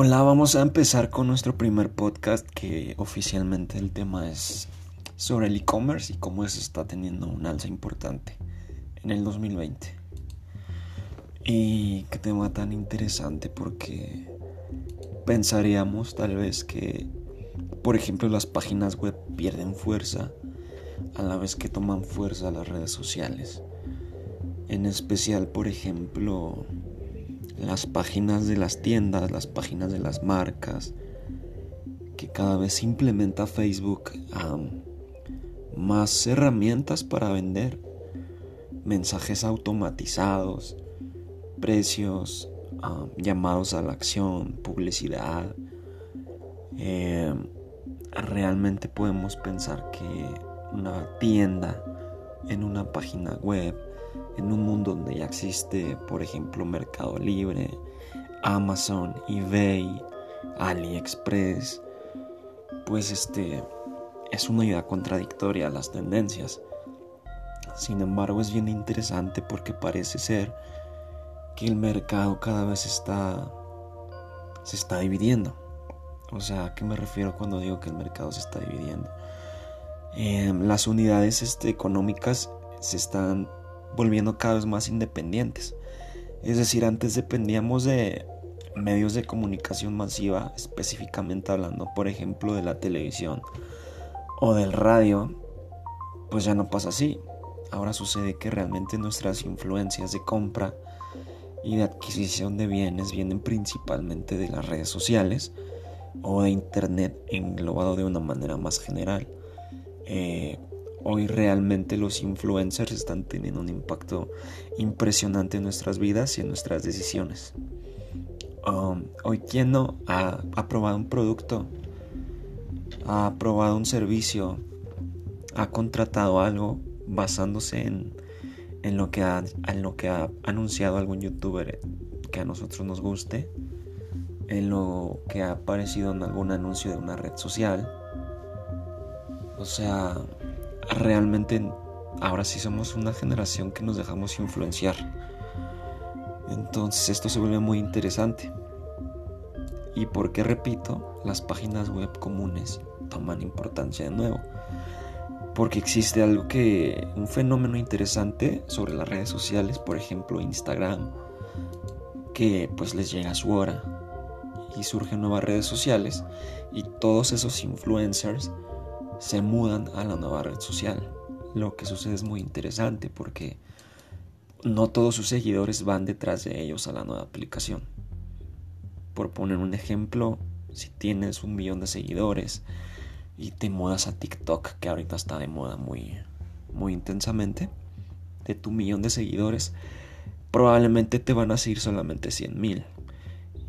Hola, vamos a empezar con nuestro primer podcast que oficialmente el tema es sobre el e-commerce y cómo eso está teniendo un alza importante en el 2020. Y qué tema tan interesante porque pensaríamos tal vez que, por ejemplo, las páginas web pierden fuerza a la vez que toman fuerza las redes sociales. En especial, por ejemplo, las páginas de las tiendas, las páginas de las marcas, que cada vez implementa Facebook más herramientas para vender, mensajes automatizados, precios, llamados a la acción, publicidad. Eh, realmente podemos pensar que una tienda en una página web en un mundo donde ya existe, por ejemplo, Mercado Libre, Amazon, eBay, AliExpress, pues este es una idea contradictoria a las tendencias. Sin embargo, es bien interesante porque parece ser que el mercado cada vez está se está dividiendo. O sea, ¿a qué me refiero cuando digo que el mercado se está dividiendo? Em, las unidades este, económicas se están volviendo cada vez más independientes. Es decir, antes dependíamos de medios de comunicación masiva, específicamente hablando, por ejemplo, de la televisión o del radio, pues ya no pasa así. Ahora sucede que realmente nuestras influencias de compra y de adquisición de bienes vienen principalmente de las redes sociales o de Internet englobado de una manera más general. Eh, Hoy realmente los influencers están teniendo un impacto impresionante en nuestras vidas y en nuestras decisiones. Um, hoy quien no ha, probado un producto, ha probado un servicio, ha contratado algo basándose en, ha, en lo que ha anunciado algún youtuber que a nosotros nos guste, en lo que ha aparecido en algún anuncio de una red social. O sea, realmente ahora sí somos una generación que nos dejamos influenciar. Entonces esto se vuelve muy interesante. ¿Y por qué repito? Las páginas web comunes toman importancia de nuevo. Porque existe algo que, un fenómeno interesante sobre las redes sociales, por ejemplo Instagram, que pues les llega su hora y surgen nuevas redes sociales y todos esos influencers se mudan a la nueva red social. Lo que sucede es muy interesante porque no todos sus seguidores van detrás de ellos a la nueva aplicación. Por poner un ejemplo, si tienes un millón de seguidores y te mudas a TikTok, que ahorita está de moda muy, muy intensamente, de tu millón de seguidores, probablemente te van a seguir solamente 100 mil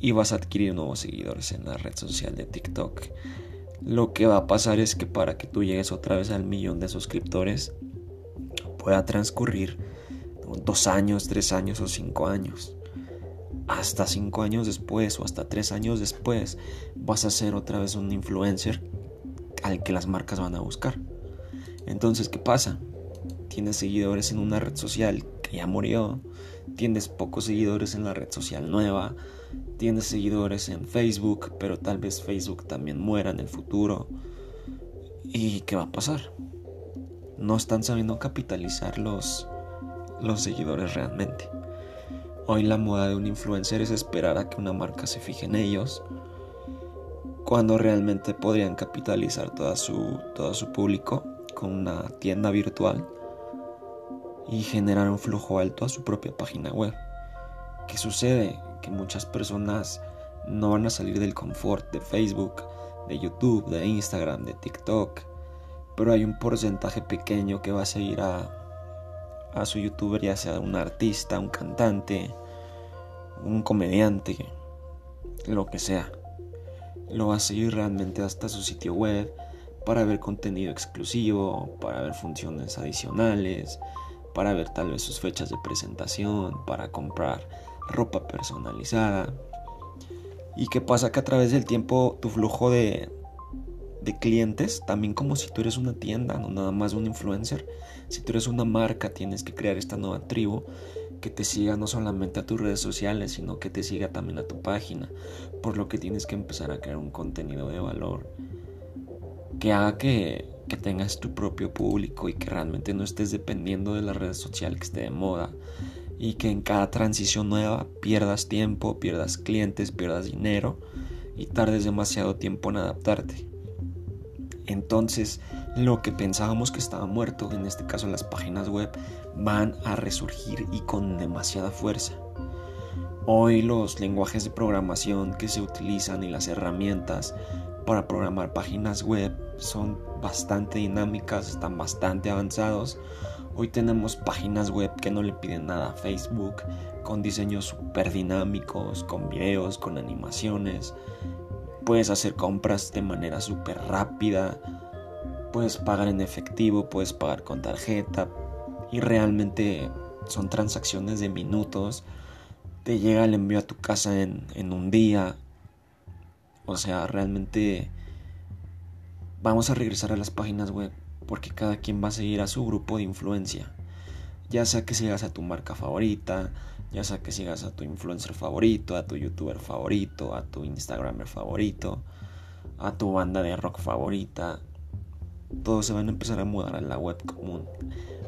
y vas a adquirir nuevos seguidores en la red social de TikTok lo que va a pasar es que para que tú llegues otra vez al millón de suscriptores pueda transcurrir dos años, tres años o cinco años. Hasta cinco años después o hasta tres años después vas a ser otra vez un influencer al que las marcas van a buscar. Entonces, ¿qué pasa? Tienes seguidores en una red social que ya murió, tienes pocos seguidores en la red social nueva, tienes seguidores en Facebook, pero tal vez Facebook también muera en el futuro. ¿Y qué va a pasar? No están sabiendo capitalizar los, los seguidores realmente. Hoy la moda de un influencer es esperar a que una marca se fije en ellos, cuando realmente podrían capitalizar toda su, todo su público con una tienda virtual y generar un flujo alto a su propia página web. ¿Qué sucede? Que muchas personas no van a salir del confort de Facebook, de YouTube, de Instagram, de TikTok, pero hay un porcentaje pequeño que va a seguir a, a su youtuber, ya sea un artista, un cantante, un comediante, lo que sea. Lo va a seguir realmente hasta su sitio web para ver contenido exclusivo, para ver funciones adicionales, para ver tal vez sus fechas de presentación, para comprar ropa personalizada. ¿Y qué pasa? Que a través del tiempo tu flujo de, de clientes, también como si tú eres una tienda, no nada más un influencer, si tú eres una marca, tienes que crear esta nueva tribu, que te siga no solamente a tus redes sociales, sino que te siga también a tu página, por lo que tienes que empezar a crear un contenido de valor que haga que, que tengas tu propio público y que realmente no estés dependiendo de la red social que esté de moda y que en cada transición nueva pierdas tiempo, pierdas clientes, pierdas dinero y tardes demasiado tiempo en adaptarte. Entonces, lo que pensábamos que estaba muerto, en este caso las páginas web, van a resurgir y con demasiada fuerza. Hoy los lenguajes de programación que se utilizan y las herramientas para programar páginas web son bastante dinámicas, están bastante avanzados. Hoy tenemos páginas web que no le piden nada a Facebook, con diseños super dinámicos, con videos, con animaciones. Puedes hacer compras de manera súper rápida, puedes pagar en efectivo, puedes pagar con tarjeta y realmente son transacciones de minutos. Te llega el envío a tu casa en, en un día. O sea, realmente vamos a regresar a las páginas web porque cada quien va a seguir a su grupo de influencia. Ya sea que sigas a tu marca favorita, ya sea que sigas a tu influencer favorito, a tu youtuber favorito, a tu instagramer favorito, a tu banda de rock favorita. Todos se van a empezar a mudar a la web común.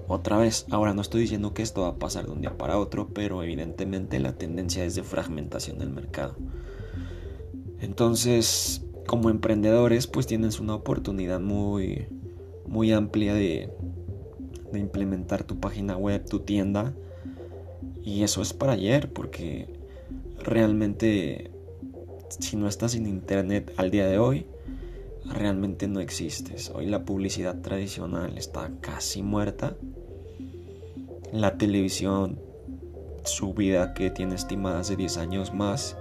Otra vez, ahora no estoy diciendo que esto va a pasar de un día para otro, pero evidentemente la tendencia es de fragmentación del mercado. Entonces, como emprendedores, pues tienes una oportunidad muy, muy amplia de, de implementar tu página web, tu tienda y eso es para ayer, porque realmente si no estás en internet al día de hoy, realmente no existes. Hoy la publicidad tradicional está casi muerta. La televisión, su vida que tiene estimada hace 10 años más,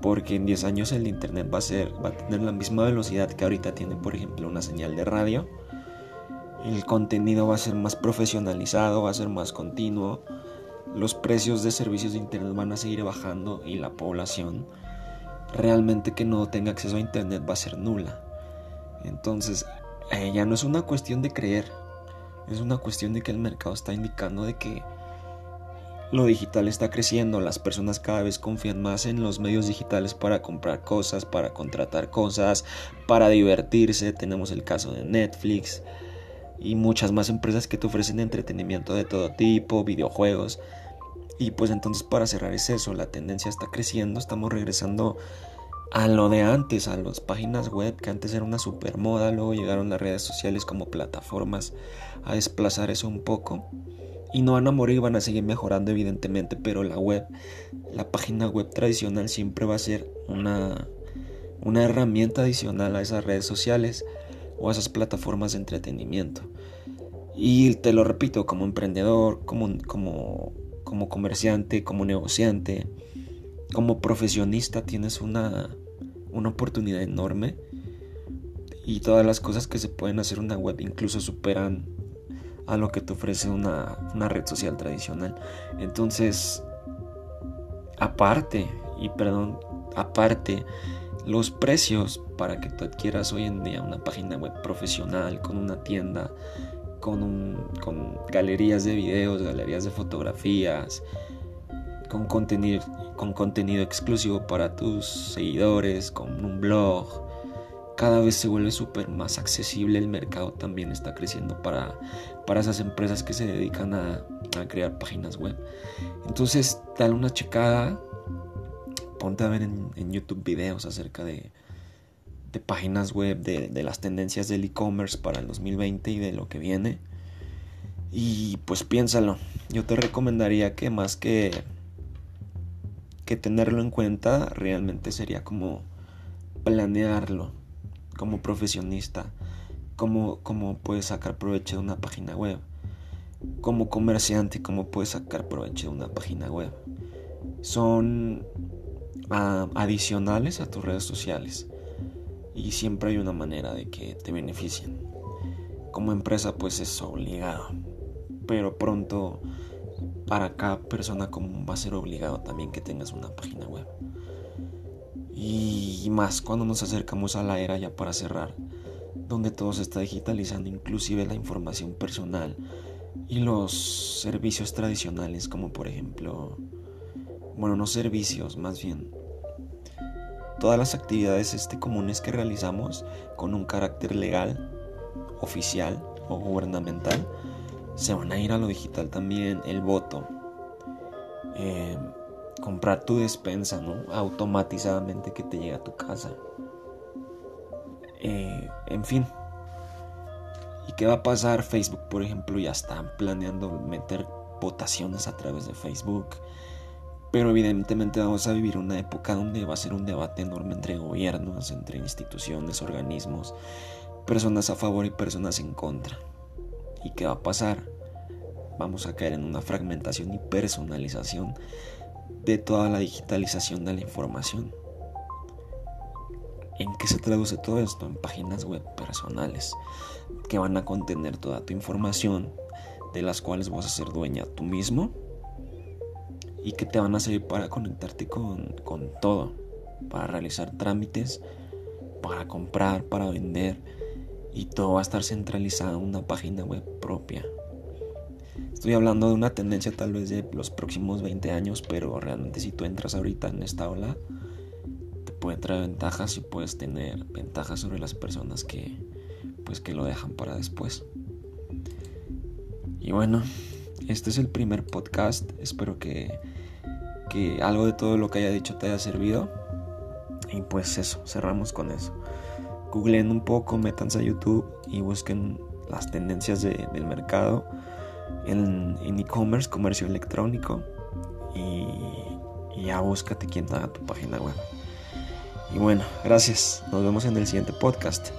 porque en 10 años el internet va a ser va a tener la misma velocidad que ahorita tiene, por ejemplo, una señal de radio. El contenido va a ser más profesionalizado, va a ser más continuo los precios de servicios de Internet van a seguir bajando y la población realmente que no tenga acceso a Internet va a ser nula. Entonces, eh, ya no es una cuestión de creer, es una cuestión de que el mercado está indicando de que lo digital está creciendo, las personas cada vez confían más en los medios digitales para comprar cosas, para contratar cosas, para divertirse. Tenemos el caso de Netflix y muchas más empresas que te ofrecen entretenimiento de todo tipo, videojuegos. Y pues entonces para cerrar es eso, la tendencia está creciendo, estamos regresando a lo de antes, a las páginas web que antes era una super moda, luego llegaron las redes sociales como plataformas a desplazar eso un poco. Y no van a morir, van a seguir mejorando evidentemente, pero la web, la página web tradicional siempre va a ser una, una herramienta adicional a esas redes sociales o a esas plataformas de entretenimiento. Y te lo repito, como emprendedor, como, como como comerciante, como negociante, como profesionista tienes una, una oportunidad enorme y todas las cosas que se pueden hacer una web incluso superan a lo que te ofrece una, una red social tradicional. Entonces, aparte, y perdón, aparte, los precios para que tú adquieras hoy en día una página web profesional con una tienda con, con galerías de videos, galerías de fotografías, con contenido, con contenido exclusivo para tus seguidores, con un blog. Cada vez se vuelve súper más accesible, el mercado también está creciendo para, para esas empresas que se dedican a, crear páginas web. Entonces, dale una checada, ponte a ver en, YouTube videos acerca de, de páginas web, de, las tendencias del e-commerce para el 2020 y de lo que viene. Y pues piénsalo, yo te recomendaría que más que, que tenerlo en cuenta, realmente sería como planearlo como profesionista, cómo, cómo puedes sacar provecho de una página web, como comerciante, cómo puedes sacar provecho de una página web. Son ah, adicionales a tus redes sociales y siempre hay una manera de que te beneficien. Como empresa pues es obligado, pero pronto para cada persona común va a ser obligado también que tengas una página web. Y más cuando nos acercamos a la era ya para cerrar, donde todo se está digitalizando, inclusive la información personal y los servicios tradicionales como por ejemplo, bueno, no servicios, más bien todas las actividades este, comunes que realizamos con un carácter legal, oficial o gubernamental se van a ir a lo digital también, el voto, eh, comprar tu despensa, ¿no? Automatizadamente que te llegue a tu casa. Eh, en fin. ¿Y qué va a pasar? Facebook, por ejemplo, ya están planeando meter votaciones a través de Facebook. Pero evidentemente vamos a vivir una época donde va a ser un debate enorme entre gobiernos, entre instituciones, organismos, personas a favor y personas en contra. ¿Y qué va a pasar? Vamos a caer en una fragmentación y personalización de toda la digitalización de la información. ¿En qué se traduce todo esto? En páginas web personales que van a contener toda tu información de las cuales vas a ser dueña tú mismo y que te van a servir para conectarte con, con todo, para realizar trámites, para comprar, para vender y todo va a estar centralizado en una página web propia. Estoy hablando de una tendencia tal vez de los próximos 20 años, pero realmente si tú entras ahorita en esta ola, te puede traer ventajas y puedes tener ventajas sobre las personas que pues que lo dejan para después. Y bueno, este es el primer podcast. Espero que, que algo de todo lo que haya dicho te haya servido. Y pues eso, cerramos con eso. Googleen un poco, métanse a YouTube y busquen las tendencias del mercado en e-commerce, comercio electrónico. Y, y ya búscate quien haga tu página web. Y bueno, gracias. Nos vemos en el siguiente podcast.